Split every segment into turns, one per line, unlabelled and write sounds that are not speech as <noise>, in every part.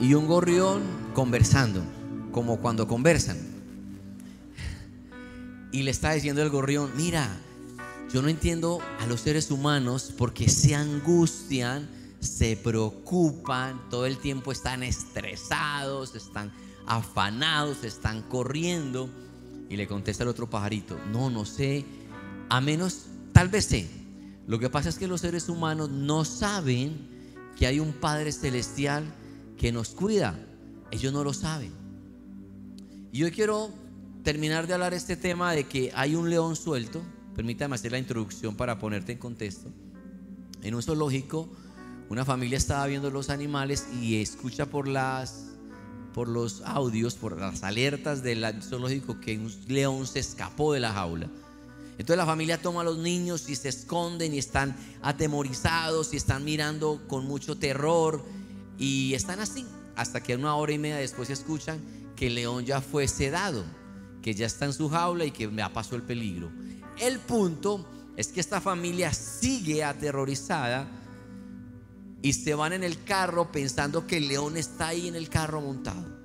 Y un gorrión conversando, como cuando conversan. Y le está diciendo el gorrión, mira, yo no entiendo a los seres humanos porque se angustian, se preocupan, todo el tiempo están estresados, están afanados, están corriendo. Y le contesta el otro pajarito, no, no sé, a menos, tal vez sé. Lo que pasa es que los seres humanos no saben que hay un Padre Celestial que nos cuida. Ellos no lo saben. Y yo quiero terminar de hablar este tema de que hay un león suelto. Permítame hacer la introducción para ponerte en contexto. En un zoológico, una familia estaba viendo los animales y escucha por las por los audios, por las alertas del zoológico que un león se escapó de la jaula. Entonces la familia toma a los niños y se esconden y están atemorizados y están mirando con mucho terror y están así hasta que una hora y media después escuchan que el león ya fue sedado, que ya está en su jaula y que ya pasó el peligro. El punto es que esta familia sigue aterrorizada y se van en el carro pensando que el león está ahí en el carro montado.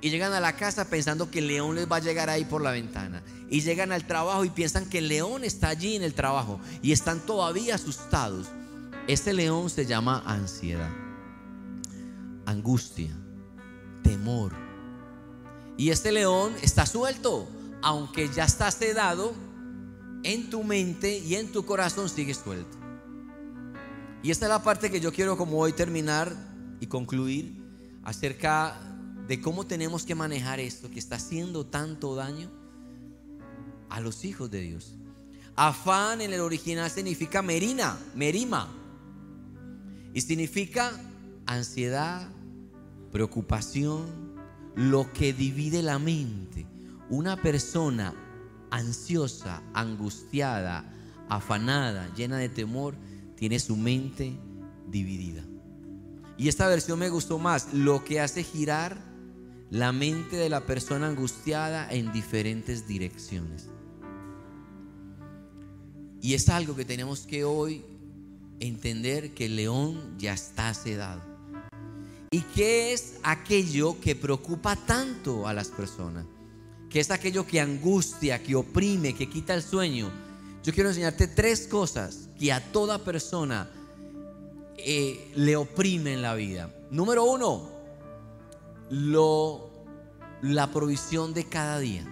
Y llegan a la casa pensando que el león les va a llegar ahí por la ventana. Y llegan al trabajo y piensan que el león está allí en el trabajo. Y están todavía asustados. Este león se llama ansiedad, angustia, temor. Y este león está suelto. Aunque ya está sedado, en tu mente y en tu corazón sigue suelto. Y esta es la parte que yo quiero como hoy terminar y concluir acerca de cómo tenemos que manejar esto que está haciendo tanto daño a los hijos de Dios. Afán en el original significa merina, merima. Y significa ansiedad, preocupación, lo que divide la mente. Una persona ansiosa, angustiada, afanada, llena de temor, tiene su mente dividida. Y esta versión me gustó más, lo que hace girar la mente de la persona angustiada en diferentes direcciones. Y es algo que tenemos que hoy entender que el león ya está sedado. ¿Y qué es aquello que preocupa tanto a las personas? ¿Qué es aquello que angustia, que oprime, que quita el sueño? Yo quiero enseñarte tres cosas que a toda persona eh, le oprime en la vida. Número uno, lo, la provisión de cada día.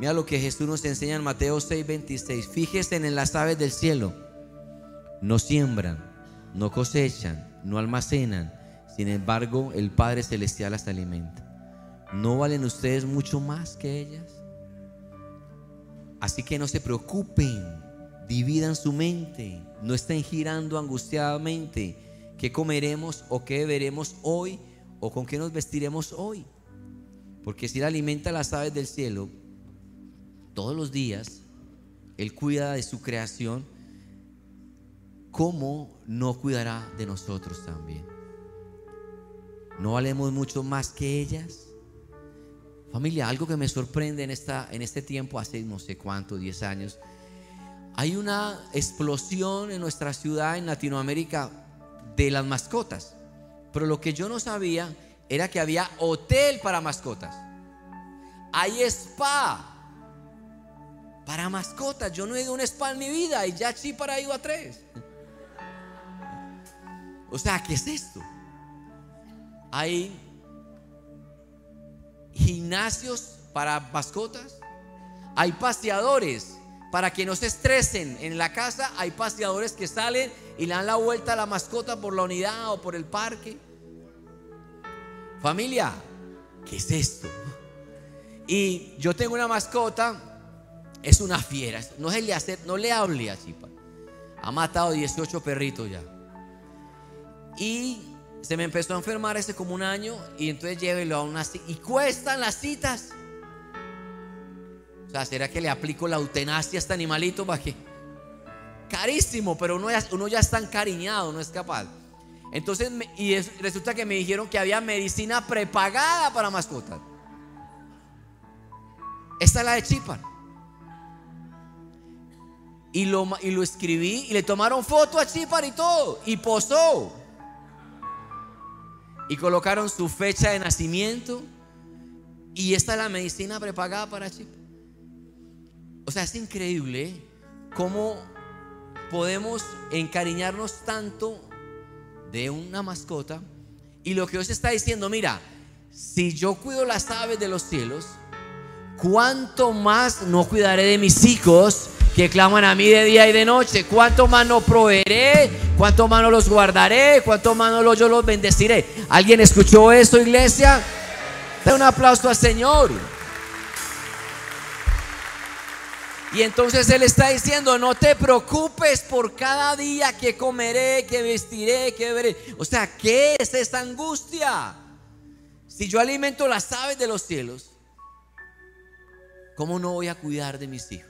Mira lo que Jesús nos enseña en Mateo 6:26. Fíjese en las aves del cielo. No siembran, no cosechan, no almacenan. Sin embargo, el Padre Celestial las alimenta. ¿No valen ustedes mucho más que ellas? Así que no se preocupen, dividan su mente, no estén girando angustiadamente qué comeremos o qué beberemos hoy o con qué nos vestiremos hoy. Porque si Él alimenta las aves del cielo todos los días, Él cuida de su creación, ¿cómo no cuidará de nosotros también? ¿No valemos mucho más que ellas? Familia, algo que me sorprende en, esta, en este tiempo, hace no sé cuánto, 10 años, hay una explosión en nuestra ciudad, en Latinoamérica, de las mascotas. Pero lo que yo no sabía era que había hotel para mascotas. Hay spa para mascotas. Yo no he ido a un spa en mi vida y ya sí para ido a tres. O sea, ¿qué es esto? Hay gimnasios para mascotas, hay paseadores para que no se estresen en la casa, hay paseadores que salen y le dan la vuelta a la mascota por la unidad o por el parque. Familia, ¿qué es esto? Y yo tengo una mascota, es una fiera, no, se le hace, no le hable así. Ha matado 18 perritos ya. Y se me empezó a enfermar hace como un año y entonces llévelo a una cita. Y cuestan las citas. O sea, ¿será que le aplico la eutanasia a este animalito para que? Carísimo, pero uno ya, uno ya está encariñado, no es capaz. Entonces, y resulta que me dijeron que había medicina prepagada para mascotas. Esta es la de Chipan. Y lo, y lo escribí y le tomaron foto a Chipan y todo. Y posó. y colocaron su fecha de nacimiento y esta es la medicina prepagada para Chip. O sea, es increíble cómo podemos encariñarnos tanto de una mascota y lo que Dios está diciendo, mira, si yo cuido las aves de los cielos, ¿cuánto más no cuidaré de mis hijos que claman a mí de día y de noche? ¿Cuánto más proveeré? ¿Cuánto más los guardaré? ¿Cuánto más no yo los bendeciré? ¿Alguien escuchó esto, iglesia? Da un aplauso al Señor. Y entonces Él está diciendo, no te preocupes por cada día que comeré, que vestiré, que veré. O sea, ¿qué es esta angustia? Si yo alimento las aves de los cielos, ¿cómo no voy a cuidar de mis hijos?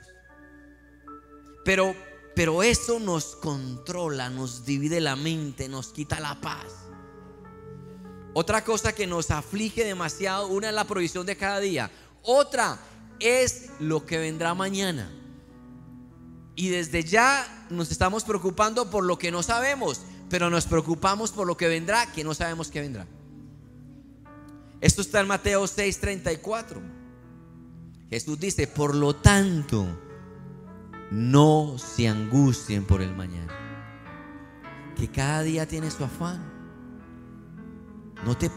Pero, pero eso nos controla, nos divide la mente, nos quita la paz. Otra cosa que nos aflige demasiado, una es la provisión de cada día. Otra es lo que vendrá mañana. Y desde ya nos estamos preocupando por lo que no sabemos, pero nos preocupamos por lo que vendrá, que no sabemos que vendrá. Esto está en Mateo 6:34. Jesús dice, por lo tanto, no se angustien por el mañana, que cada día tiene su afán. No te,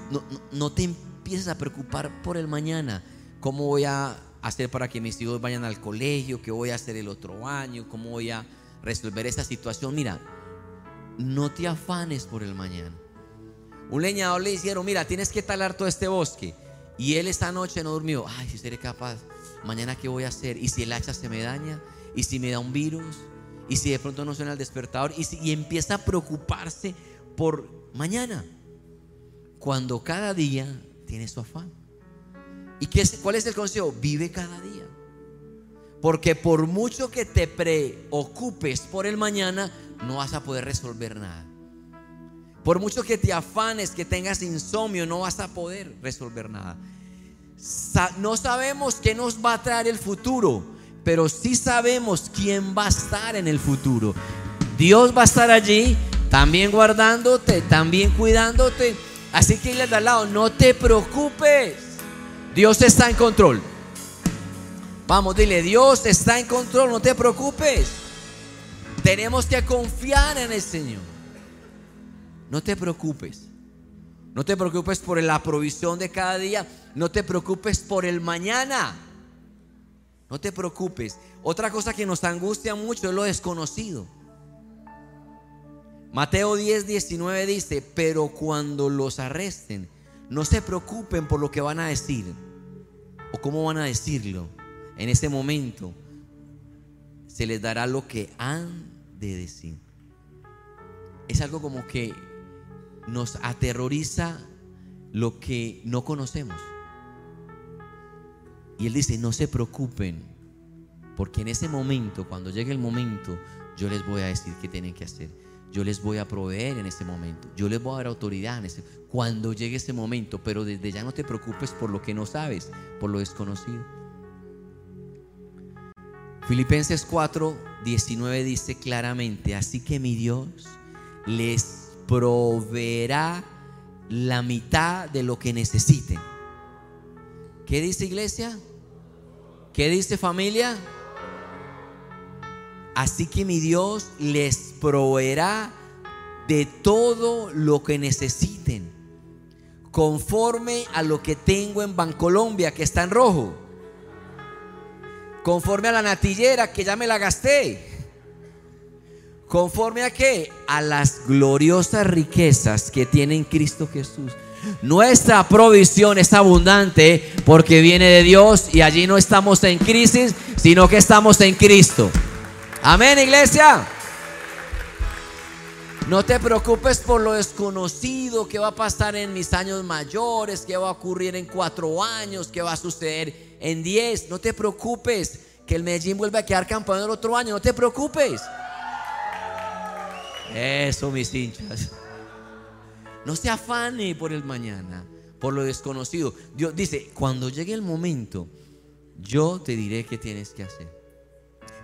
no, te empieces a preocupar por el mañana. ¿Cómo voy a hacer para que mis hijos vayan al colegio? ¿Qué voy a hacer el otro año? ¿Cómo voy a resolver esta situación? Mira, no te afanes por el mañana. Un leñador le dijeron, mira, tienes que talar todo este bosque. Y él esta noche no durmió. Ay, si seré capaz, mañana qué voy a hacer. ¿Y si el hacha se me daña? ¿Y si me da un virus? ¿Y si de pronto no suena el despertador? Y, si, y empieza a preocuparse por mañana cuando cada día tiene su afán. ¿Y qué es, cuál es el consejo? Vive cada día. Porque por mucho que te preocupes por el mañana, no vas a poder resolver nada. Por mucho que te afanes, que tengas insomnio, no vas a poder resolver nada. no sabemos qué nos va a traer el futuro, pero sí sabemos quién va a estar en el futuro. Dios va a estar allí, también guardándote, también cuidándote Así que dile al lado, no te preocupes. Dios está en control. Vamos, dile, Dios está en control, no te preocupes. Tenemos que confiar en el Señor. No te preocupes. No te preocupes por la provisión de cada día. No te preocupes por el mañana. No te preocupes. Otra cosa que nos angustia mucho es lo desconocido. Mateo 10, 19 dice, pero cuando los arresten, no se preocupen por lo que van a decir o cómo van a decirlo. En ese momento se les dará lo que han de decir. Es algo como que nos aterroriza lo que no conocemos. Y él dice, no se preocupen, porque en ese momento, cuando llegue el momento, yo les voy a decir qué tienen que hacer. Yo les voy a proveer en ese momento. Yo les voy a dar autoridad en ese, cuando llegue ese momento. Pero desde ya no te preocupes por lo que no sabes, por lo desconocido. Filipenses 4, 19 dice claramente, así que mi Dios les proveerá la mitad de lo que necesiten. ¿Qué dice iglesia? ¿Qué dice familia? Así que mi Dios les proveerá de todo lo que necesiten, conforme a lo que tengo en Bancolombia, que está en rojo, conforme a la natillera, que ya me la gasté, conforme a qué? A las gloriosas riquezas que tiene en Cristo Jesús. Nuestra provisión es abundante porque viene de Dios y allí no estamos en crisis, sino que estamos en Cristo. Amén, iglesia. No te preocupes por lo desconocido que va a pasar en mis años mayores, que va a ocurrir en cuatro años, que va a suceder en diez. No te preocupes que el Medellín vuelva a quedar campeón el otro año. No te preocupes. Eso, mis hinchas. No se afane por el mañana, por lo desconocido. Dios dice, cuando llegue el momento, yo te diré qué tienes que hacer.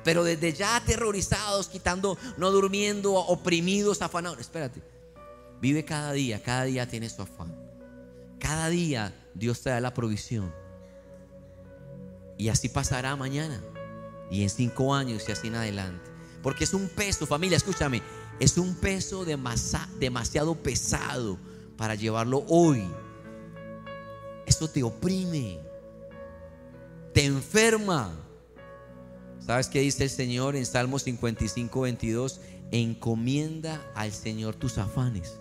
Pero desde ya aterrorizados, quitando, no durmiendo, oprimidos, afanados. Espérate. Vive cada día, cada día tiene su afán. Cada día Dios te da la provisión. Y así pasará mañana. Y en cinco años y así en adelante. Porque es un peso, familia, escúchame. Es un peso demasiado pesado para llevarlo hoy. Eso te oprime. Te enferma. ¿Sabes qué dice el Señor en Salmo 55, 22? Encomienda al Señor tus afanes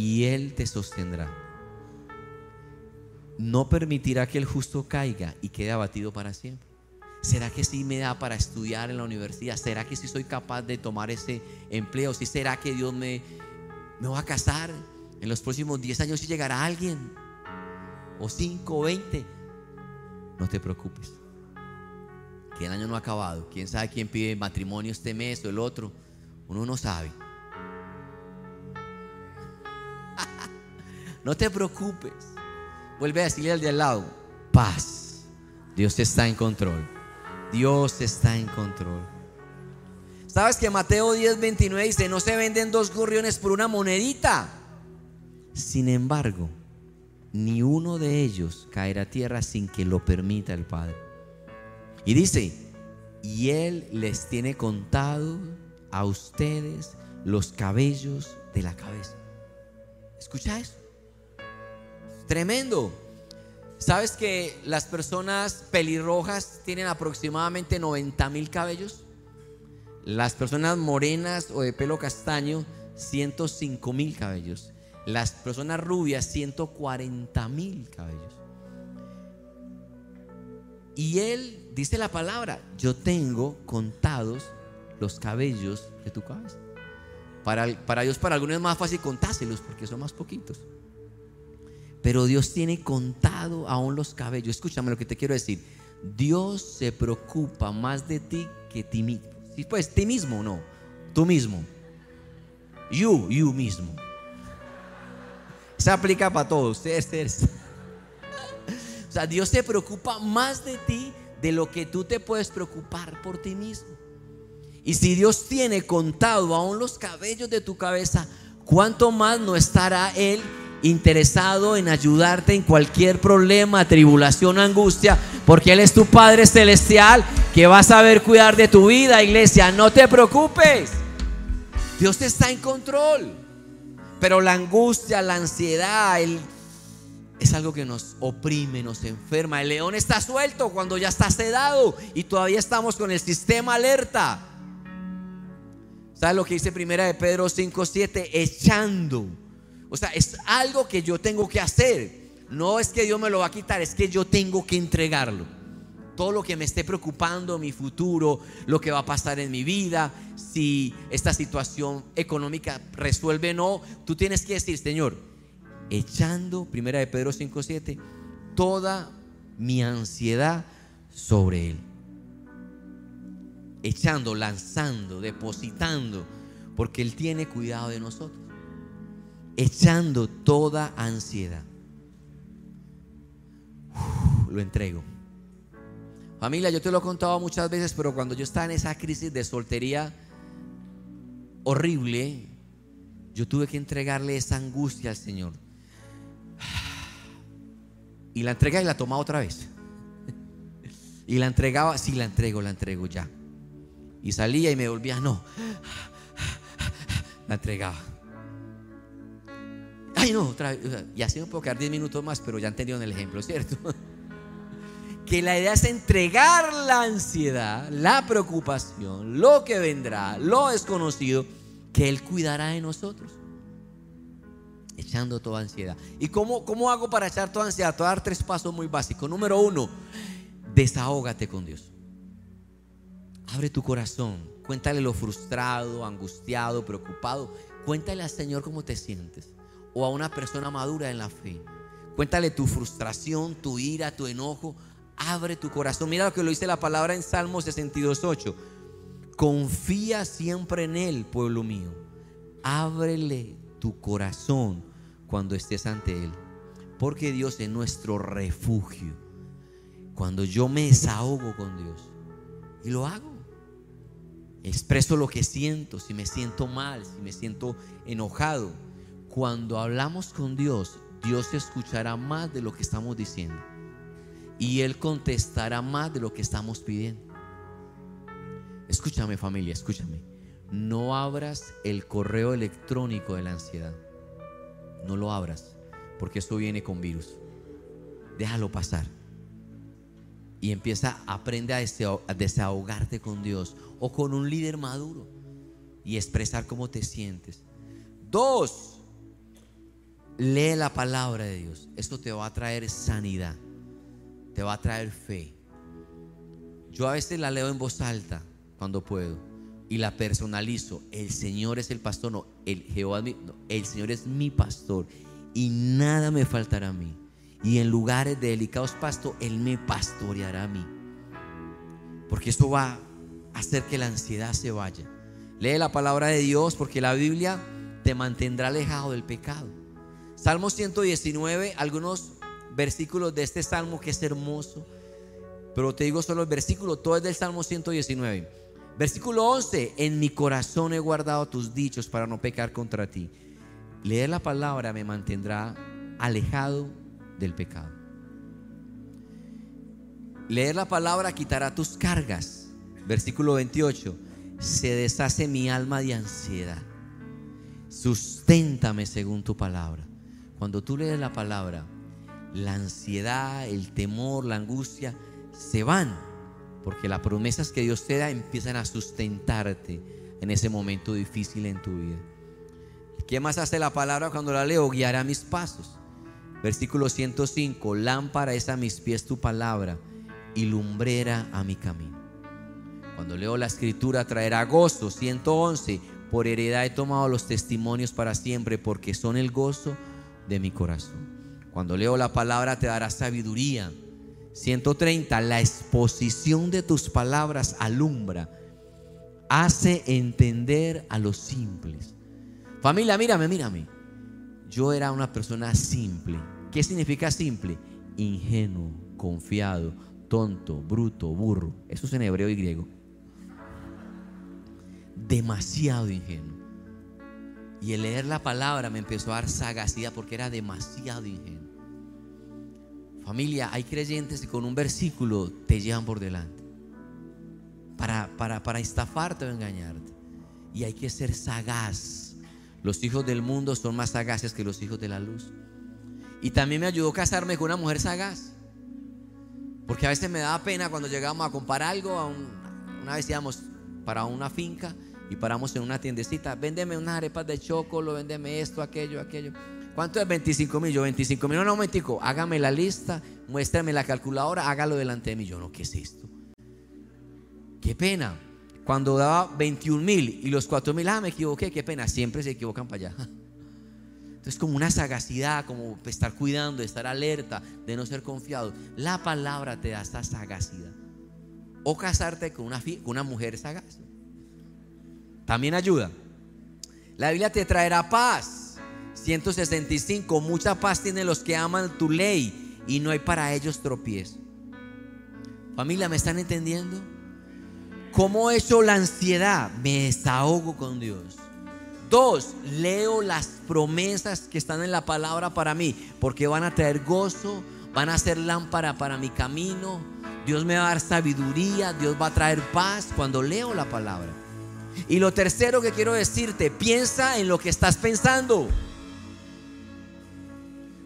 y Él te sostendrá. No permitirá que el justo caiga y quede abatido para siempre. ¿Será que sí me da para estudiar en la universidad? ¿Será que sí soy capaz de tomar ese empleo? ¿Sí será que Dios me, me va a casar? En los próximos 10 años si llegará alguien. O 5 o 20. No te preocupes. Que el año no ha acabado. ¿Quién sabe quién pide matrimonio este mes o el otro? Uno no sabe. <laughs> No te preocupes. Vuelve a decirle al de al lado, paz. Dios está en control. Dios está en control. ¿Sabes que Mateo 10, 29 dice, no se venden dos gorriones por una monedita? Sin embargo, ni uno de ellos caerá a tierra sin que lo permita el Padre. Y dice, y Él les tiene contado a ustedes los cabellos de la cabeza. ¿Escucha eso? Tremendo. ¿Sabes que las personas pelirrojas tienen aproximadamente 90 mil cabellos? Las personas morenas o de pelo castaño, 105 mil cabellos. Las personas rubias, 140 mil cabellos. Y él dice la palabra, yo tengo contados los cabellos de tu cabeza. Para, para Dios, para algunos es más fácil contárselos porque son más poquitos. Pero Dios tiene contado aún los cabellos. Escúchame lo que te quiero decir. Dios se preocupa más de ti que ti mismo. Si pues, ti mismo no, tú mismo. You, you mismo. Se aplica para todos. Ustedes, O sea, Dios se preocupa más de ti de lo que tú te puedes preocupar por ti mismo. Y si Dios tiene contado aún los cabellos de tu cabeza, ¿cuánto más no estará Él interesado en ayudarte en cualquier problema, tribulación, angustia, porque Él es tu Padre Celestial que va a saber cuidar de tu vida, iglesia. No te preocupes. Dios está en control. Pero la angustia, la ansiedad, es algo que nos oprime, nos enferma. El león está suelto cuando ya está sedado y todavía estamos con el sistema alerta. ¿Sabes lo que dice primera de Pedro 5:7? Echando o sea, es algo que yo tengo que hacer. No es que Dios me lo va a quitar, es que yo tengo que entregarlo. Todo lo que me esté preocupando, mi futuro, lo que va a pasar en mi vida, si esta situación económica resuelve o no, tú tienes que decir, Señor, echando, primera de Pedro 5:7, toda mi ansiedad sobre Él. Echando, lanzando, depositando, porque Él tiene cuidado de nosotros echando toda ansiedad. lo entrego. Familia, yo te lo he contado muchas veces, pero cuando yo estaba en esa crisis de soltería horrible, yo tuve que entregarle esa angustia al Señor. Y la entrega y la tomaba otra vez. Y la entregaba, sí, la entrego, la entrego ya. Y salía y me volvía, no. La entregaba. Ay, no, otra vez. Y así no puedo quedar 10 minutos más, pero ya entendieron el ejemplo, ¿cierto? <laughs> Que la idea es entregar la ansiedad, la preocupación, lo que vendrá, lo desconocido, que Él cuidará de nosotros. Echando toda ansiedad. ¿Y cómo, cómo hago para echar toda ansiedad? Te voy a dar tres pasos muy básicos. Número uno, desahógate con Dios. Abre tu corazón. Cuéntale lo frustrado, angustiado, preocupado. Cuéntale al Señor cómo te sientes o a una persona madura en la fe. Cuéntale tu frustración, tu ira, tu enojo. Abre tu corazón. Mira lo que lo dice la palabra en Salmo 62.8. Confía siempre en Él, pueblo mío. Ábrele tu corazón cuando estés ante Él. Porque Dios es nuestro refugio. Cuando yo me desahogo con Dios. Y lo hago. Expreso lo que siento. Si me siento mal, si me siento enojado cuando hablamos con Dios, Dios escuchará más de lo que estamos diciendo. Y Él contestará más de lo que estamos pidiendo. Escúchame familia, escúchame. No abras el correo electrónico de la ansiedad. No lo abras, porque eso viene con virus. Déjalo pasar. Y empieza, aprende a desahogarte con Dios o con un líder maduro y expresar cómo te sientes. Dos, lee la palabra de Dios. Esto te va a traer sanidad, te va a traer fe. Yo a veces la leo en voz alta cuando puedo y la personalizo. El Señor es el pastor, no, el Jehová, el Señor es mi pastor y nada me faltará a mí. Y en lugares de delicados pastos, Él me pastoreará a mí. Porque esto va a hacer que la ansiedad se vaya. Lee la palabra de Dios porque la Biblia te mantendrá alejado del pecado. Salmo 119, algunos versículos de este salmo que es hermoso, pero te digo solo el versículo, todo es del Salmo 119. Versículo 11, en mi corazón he guardado tus dichos para no pecar contra ti. Leer la palabra me mantendrá alejado del pecado. Leer la palabra quitará tus cargas. Versículo 28, se deshace mi alma de ansiedad. Susténtame según tu palabra. Cuando tú lees la palabra, la ansiedad, el temor, la angustia se van, porque las promesas que Dios te da empiezan a sustentarte en ese momento difícil en tu vida. ¿Qué más hace la palabra cuando la leo? Guiará mis pasos. Versículo 105, lámpara es a mis pies tu palabra y lumbrera a mi camino. Cuando leo la escritura traerá gozo. 111, por heredad he tomado los testimonios para siempre porque son el gozo de mi corazón. Cuando leo la palabra te dará sabiduría. 130. La exposición de tus palabras alumbra, hace entender a los simples. Familia, mírame, mírame. Yo era una persona simple. ¿Qué significa simple? Ingenuo, confiado, tonto, bruto, burro. Eso es en hebreo y griego. Demasiado ingenuo. Y el leer la palabra me empezó a dar sagacidad porque era demasiado ingenuo. Familia, hay creyentes que con un versículo te llevan por delante. Para, para, para estafarte o engañarte. Y hay que ser sagaz. Los hijos del mundo son más sagaces que los hijos de la luz. Y también me ayudó a casarme con una mujer sagaz. Porque a veces me daba pena cuando llegábamos a comprar algo. A una vez íbamos para una finca y paramos en una tiendecita, véndeme unas arepas de chocolo, véndeme esto, aquello, aquello. ¿Cuánto es 25 mil? Yo 25 mil, no, no, momentico, hágame la lista, muéstrame la calculadora, hágalo delante de mí. Yo no, ¿qué es esto? Qué pena. Cuando daba 21 mil y los 4 mil, ah, me equivoqué, qué pena, siempre se equivocan para allá. <laughs> Entonces, como una sagacidad, como estar cuidando, estar alerta, de no ser confiado. La palabra te da esta sagacidad. O casarte con una, con una mujer sagaz. También ayuda. La Biblia te traerá paz. 165. Mucha paz tienen los que aman tu ley y no hay para ellos tropiezo. Familia, ¿me están entendiendo? ¿Cómo hecho la ansiedad? Me desahogo con Dios. Dos, leo las promesas que están en la palabra para mí, porque van a traer gozo, van a ser lámpara para mi camino. Dios me va a dar sabiduría, Dios va a traer paz cuando leo la palabra. Y lo tercero que quiero decirte, piensa en lo que estás pensando.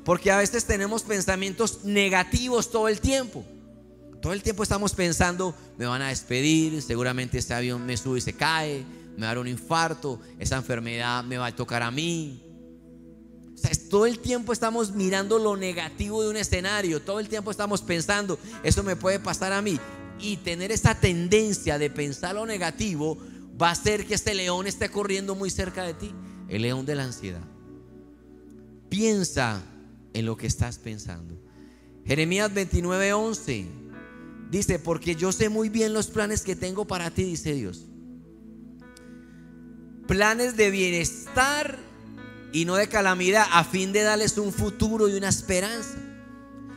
Porque a veces tenemos pensamientos negativos todo el tiempo. Todo el tiempo estamos pensando, me van a despedir, seguramente este avión me sube y se cae, me va a dar un infarto, esa enfermedad me va a tocar a mí. O sea, todo el tiempo estamos mirando lo negativo de un escenario, todo el tiempo estamos pensando, eso me puede pasar a mí. Y tener esa tendencia de pensar lo negativo va a hacer que este león esté corriendo muy cerca de ti. El león de la ansiedad. Piensa en lo que estás pensando. Jeremías 29:11 dice, porque yo sé muy bien los planes que tengo para ti, dice Dios. Planes de bienestar y no de calamidad, a fin de darles un futuro y una esperanza.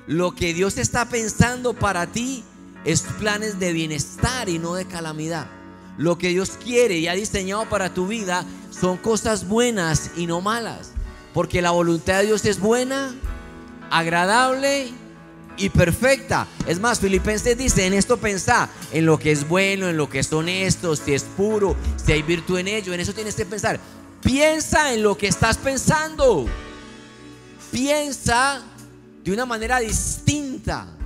Lo que Dios está pensando para ti es planes de bienestar y no de calamidad. Lo que Dios quiere y ha diseñado para tu vida son cosas buenas y no malas. Porque la voluntad de Dios es buena, agradable y perfecta. Es más, Filipenses dice, en esto pensá, en lo que es bueno, en lo que es honesto, si es puro, si hay virtud en ello, en eso tienes que pensar. Piensa en lo que estás pensando. Piensa de una manera distinta.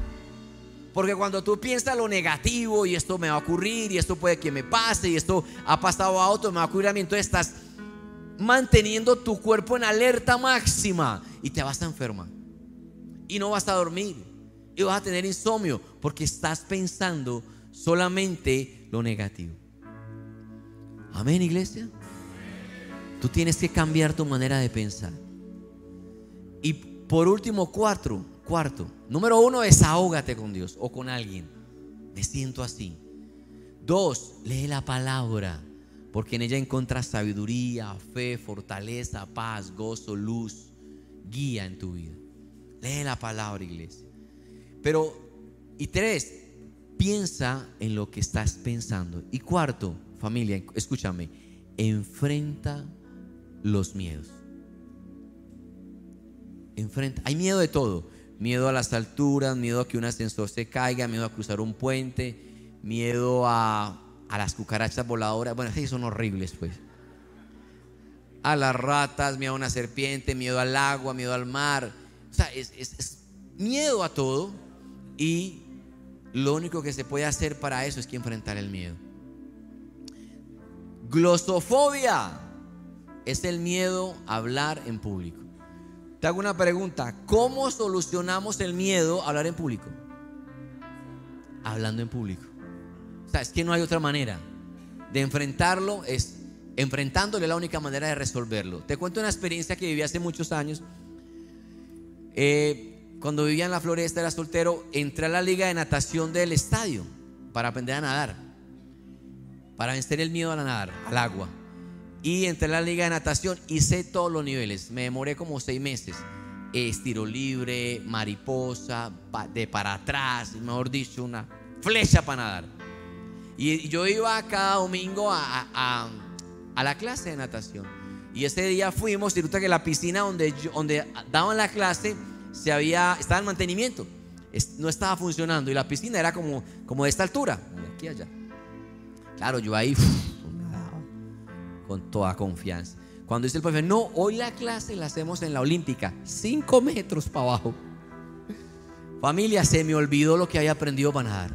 Porque cuando tú piensas lo negativo y esto me va a ocurrir y esto puede que me pase y esto ha pasado a otro, me va a ocurrir a mí, entonces estás manteniendo tu cuerpo en alerta máxima y te vas a enfermar. Y no vas a dormir y vas a tener insomnio porque estás pensando solamente lo negativo. Amén, iglesia. Tú tienes que cambiar tu manera de pensar. Y por último, cuatro, cuarto, número uno, desahógate con Dios o con alguien. Me siento así. Dos, lee la palabra, porque en ella encuentras sabiduría, fe, fortaleza, paz, gozo, luz, guía en tu vida. Lee la palabra, iglesia. Pero, y tres, piensa en lo que estás pensando. Y cuarto, familia, escúchame, enfrenta los miedos. Enfrenta, hay miedo de todo. Miedo a las alturas, miedo a que un ascensor se caiga, miedo a cruzar un puente, miedo a, a las cucarachas voladoras. Bueno, sí, son horribles, pues. A las ratas, miedo a una serpiente, miedo al agua, miedo al mar. O sea, es, es miedo a todo. Y lo único que se puede hacer para eso es que enfrentar el miedo. Glosofobia es el miedo a hablar en público. Te hago una pregunta, ¿cómo solucionamos el miedo a hablar en público? Hablando en público. O sea, es que no hay otra manera de enfrentarlo, es enfrentándole la única manera de resolverlo. Te cuento una experiencia que viví hace muchos años. Eh, cuando vivía en la floresta, era soltero, entré a la liga de natación del estadio para aprender a nadar, para vencer el miedo a nadar, al agua. Y entré a la liga de natación, hice todos los niveles. Me demoré como seis meses. Estiro libre, mariposa, de para atrás, mejor dicho, una flecha para nadar. Y yo iba cada domingo a, la clase de natación. Y ese día fuimos, y resulta que la piscina donde, donde daban la clase se había, estaba en mantenimiento. No estaba funcionando. Y la piscina era como, como de esta altura, de aquí allá. Claro, yo ahí con toda confianza. Cuando dice el profe, no, hoy la clase la hacemos en la olímpica, cinco metros para abajo. Familia, se me olvidó lo que había aprendido para nadar.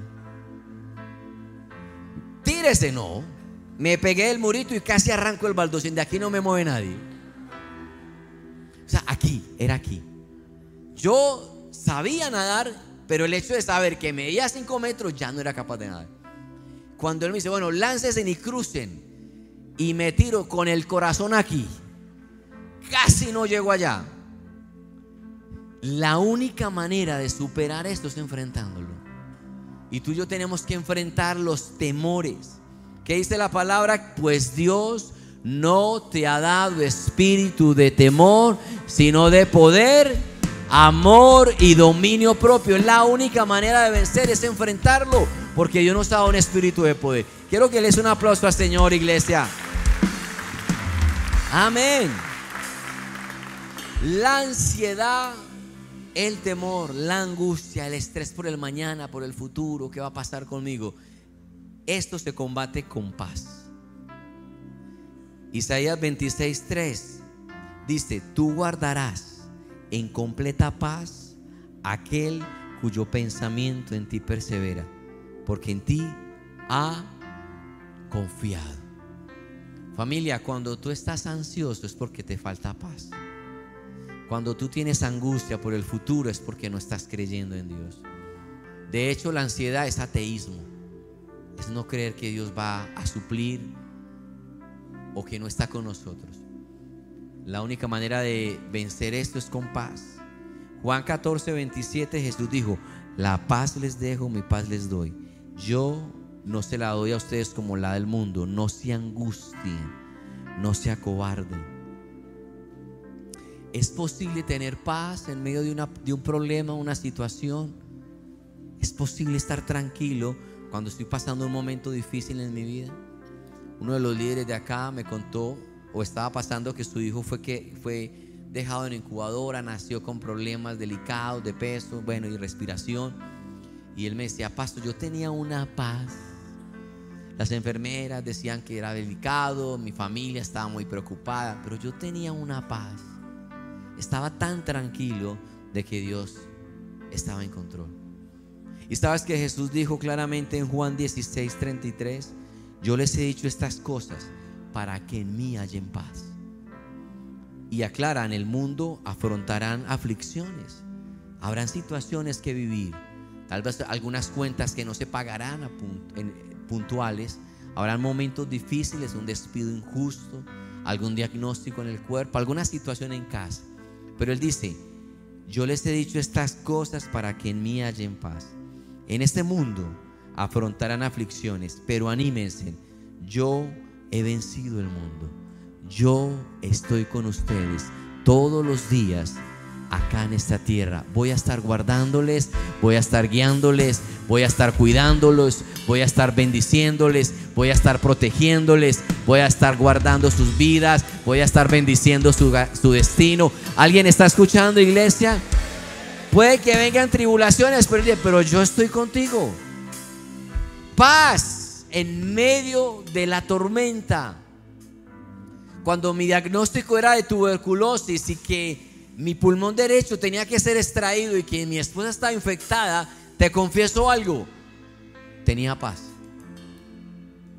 Tírese, no. Me pegué el murito y casi arranco el baldosín. De aquí no me mueve nadie. O sea, aquí, era aquí. Yo sabía nadar, pero el hecho de saber que medía cinco metros ya no era capaz de nadar. Cuando él me dice, bueno, láncese y crucen y me tiro con el corazón aquí, casi no llego allá. La única manera de superar esto es enfrentándolo. Y tú y yo tenemos que enfrentar los temores. ¿Qué dice la palabra? Pues Dios no te ha dado espíritu de temor, sino de poder, amor y dominio propio. La única manera de vencer es enfrentarlo, porque Dios nos ha dado un espíritu de poder. Quiero que les un aplauso al Señor, iglesia. Amén. La ansiedad, el temor, la angustia, el estrés por el mañana, por el futuro, qué va a pasar conmigo. Esto se combate con paz. Isaías 26:3 dice, tú guardarás en completa paz aquel cuyo pensamiento en ti persevera, porque en ti ha confiado. Familia, cuando tú estás ansioso es porque te falta paz. Cuando tú tienes angustia por el futuro es porque no estás creyendo en Dios. De hecho, la ansiedad es ateísmo. Es no creer que Dios va a suplir o que no está con nosotros. La única manera de vencer esto es con paz. Juan 14, 27 Jesús dijo, la paz les dejo, mi paz les doy. Yo no se la doy a ustedes como la del mundo. No se angustien, no se acobarden. ¿Es posible tener paz en medio de, un problema, una situación? ¿Es posible estar tranquilo cuando estoy pasando un momento difícil en mi vida? Uno de los líderes de acá me contó o estaba pasando que su hijo fue, que, fue dejado en incubadora, nació con problemas delicados de peso, bueno, y respiración. Y él me decía, pastor, yo tenía una paz. Las enfermeras decían que era delicado, mi familia estaba muy preocupada, pero yo tenía una paz. Estaba tan tranquilo de que Dios estaba en control. Y sabes que Jesús dijo claramente en Juan 16, 33, yo les he dicho estas cosas para que en mí hallen paz. Y aclara, en el mundo afrontarán aflicciones, habrán situaciones que vivir, tal vez algunas cuentas que no se pagarán puntuales, habrán momentos difíciles, un despido injusto, algún diagnóstico en el cuerpo, alguna situación en casa. Pero Él dice, yo les he dicho estas cosas para que en mí hallen paz. En este mundo afrontarán aflicciones, pero anímense, yo he vencido el mundo. Yo estoy con ustedes todos los días acá en esta tierra. Voy a estar guardándoles, voy a estar guiándoles, voy a estar cuidándolos, voy a estar bendiciéndoles, voy a estar protegiéndoles, voy a estar guardando sus vidas, voy a estar bendiciendo su, su destino. ¿Alguien está escuchando, iglesia? Puede que vengan tribulaciones, pero, yo estoy contigo. Paz en medio de la tormenta. Cuando mi diagnóstico era de tuberculosis y que mi pulmón derecho tenía que ser extraído y que mi esposa estaba infectada, te confieso algo, tenía paz.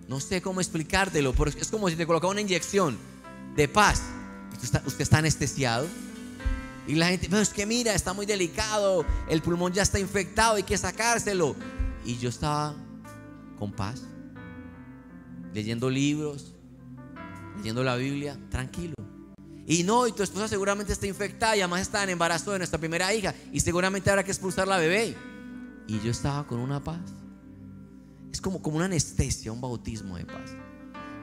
No sé cómo explicártelo, pero es como si te colocaba una inyección de paz. Usted está anestesiado y la gente, pero es que mira, está muy delicado, el pulmón ya está infectado, hay que sacárselo. Y yo estaba con paz, leyendo libros, leyendo la Biblia, tranquilo. Y no, y tu esposa seguramente está infectada y además está en embarazo de nuestra primera hija y seguramente habrá que expulsar la bebé. Y yo estaba con una paz. Es como, como una anestesia, un bautismo de paz.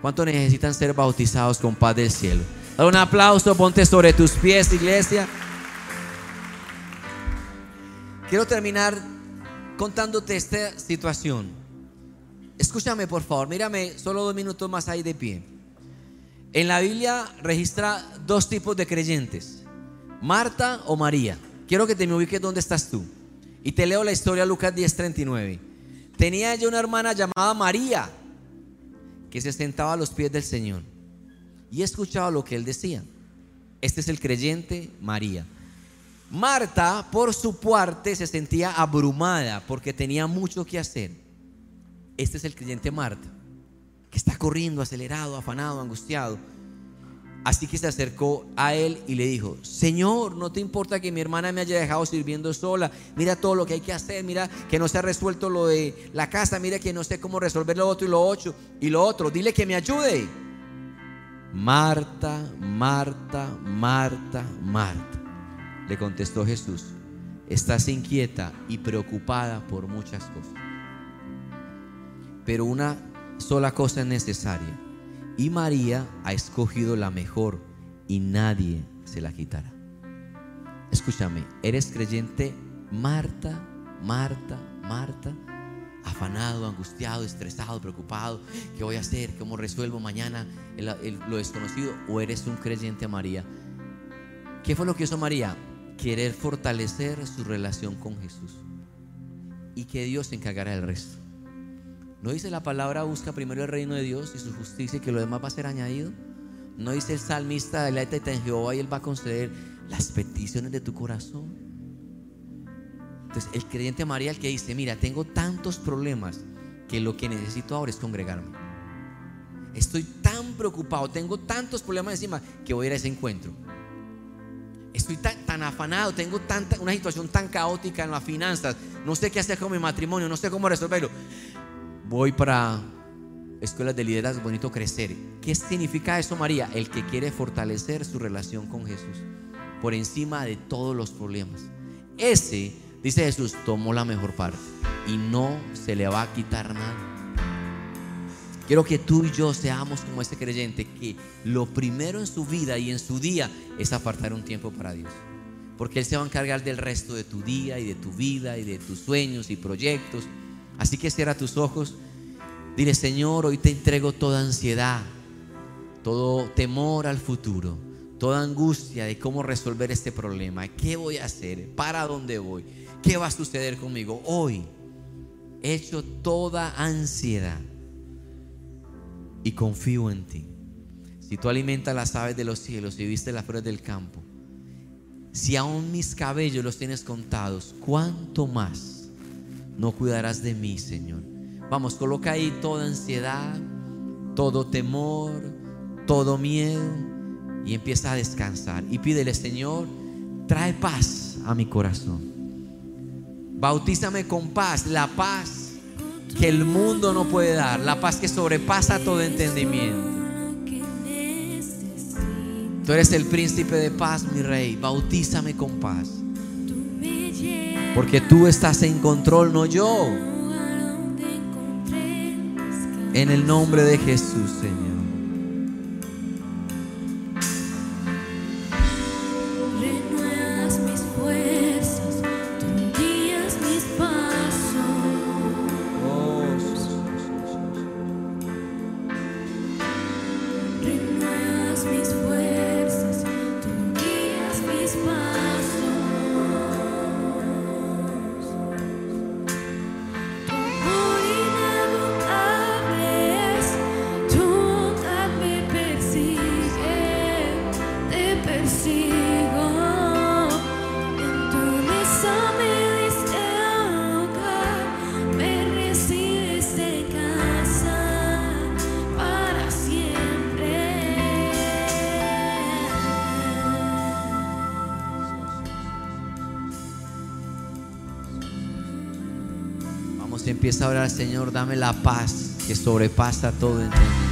¿Cuánto necesitan ser bautizados con paz del cielo? Dale un aplauso, ponte sobre tus pies, iglesia. Quiero terminar contándote esta situación. Escúchame, por favor, mírame solo dos minutos más ahí de pie. En la Biblia registra dos tipos de creyentes, Marta o María. Quiero que te me ubiques dónde estás tú. Y te leo la historia Lucas 10:39. Tenía ella una hermana llamada María que se sentaba a los pies del Señor y escuchaba lo que él decía. Este es el creyente María. Marta, por su parte, se sentía abrumada porque tenía mucho que hacer. Este es el creyente Marta, que está corriendo, acelerado, afanado, angustiado. Así que se acercó a él y le dijo, Señor, no te importa que mi hermana me haya dejado sirviendo sola. Mira todo lo que hay que hacer, mira que no se ha resuelto lo de la casa, mira que no sé cómo resolver lo otro y lo otro y lo otro. Dile que me ayude. Marta, Marta, Marta, Marta le contestó Jesús, estás inquieta y preocupada por muchas cosas. Pero una sola cosa es necesaria. Y María ha escogido la mejor y nadie se la quitará. Escúchame, ¿eres creyente Marta, Marta, Marta? Afanado, angustiado, estresado, preocupado. ¿Qué voy a hacer? ¿Cómo resuelvo mañana lo desconocido? ¿O eres un creyente María? ¿Qué fue lo que hizo María? querer fortalecer su relación con Jesús y que Dios se encargará del resto. ¿No dice la palabra busca primero el reino de Dios y su justicia y que lo demás va a ser añadido? ¿No dice el salmista, la en Jehová y Él va a conceder las peticiones de tu corazón? Entonces, el creyente María, el que dice, mira, tengo tantos problemas que lo que necesito ahora es congregarme. Estoy tan preocupado, tengo tantos problemas encima que voy a ir a ese encuentro estoy tan, afanado, tengo tanta, una situación tan caótica en las finanzas, no sé qué hacer con mi matrimonio, no sé cómo resolverlo. Voy para escuelas de liderazgo, bonito crecer. ¿Qué significa eso, María? El que quiere fortalecer su relación con Jesús por encima de todos los problemas. Ese, dice Jesús, tomó la mejor parte y no se le va a quitar nada. Quiero que tú y yo seamos como ese creyente que lo primero en su vida y en su día es apartar un tiempo para Dios. Porque Él se va a encargar del resto de tu día y de tu vida y de tus sueños y proyectos. Así que cierra tus ojos. Dile, Señor, hoy te entrego toda ansiedad, todo temor al futuro,
toda angustia de cómo resolver este problema. ¿Qué voy a hacer? ¿Para dónde voy? ¿Qué va a suceder conmigo? Hoy hecho toda ansiedad y confío en ti. Si tú alimentas las aves de los cielos y viste las flores del campo, si aún mis cabellos los tienes contados, ¿cuánto más no cuidarás de mí, Señor? Vamos, coloca ahí toda ansiedad, todo temor, todo miedo y empieza a descansar. Y pídele, Señor, trae paz a mi corazón. Bautízame con paz, la paz que el mundo no puede dar, la paz que sobrepasa todo entendimiento. Tú eres el príncipe de paz, mi rey. Bautízame con paz. Porque tú estás en control, no yo. En el nombre de Jesús, Señor. Empieza a Señor, dame la paz que sobrepasa todo entendimiento.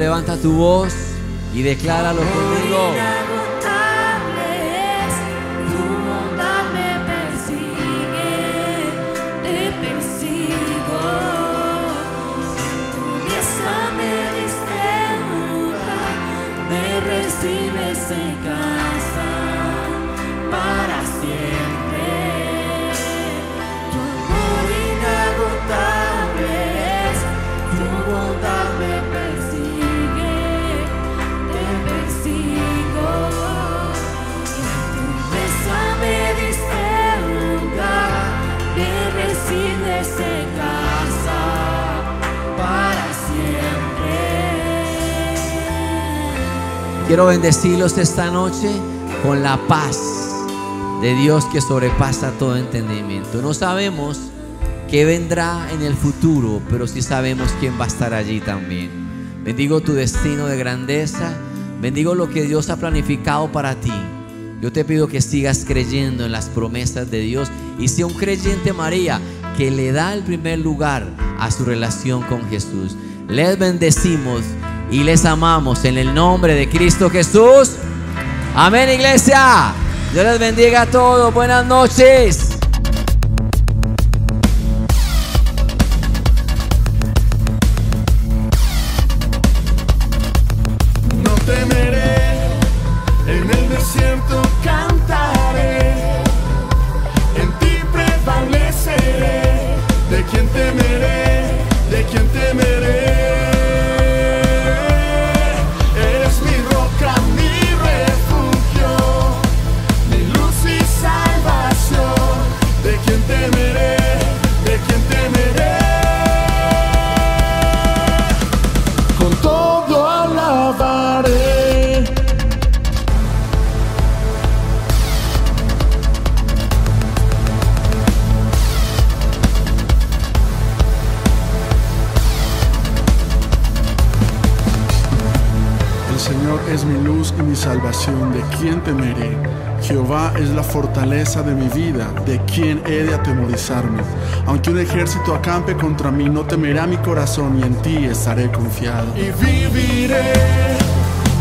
Levanta tu voz y decláralo conmigo. Quiero bendecirlos esta noche con la paz de Dios que sobrepasa todo entendimiento. No sabemos qué vendrá en el futuro, pero sí sabemos quién va a estar allí también. Bendigo tu destino de grandeza. Bendigo lo que Dios ha planificado para ti. Yo te pido que sigas creyendo en las promesas de Dios y sea un creyente María que le da el primer lugar a su relación con Jesús. Les bendecimos y les amamos en el nombre de Cristo Jesús. Amén, iglesia. Dios les bendiga a todos. Buenas noches.
Es mi luz y mi salvación, ¿de quién temeré? Jehová es la fortaleza de mi vida, de quien he de atemorizarme. Aunque un ejército acampe contra mí, no temerá mi corazón y en ti estaré confiado.
Y viviré,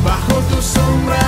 bajo tu sombra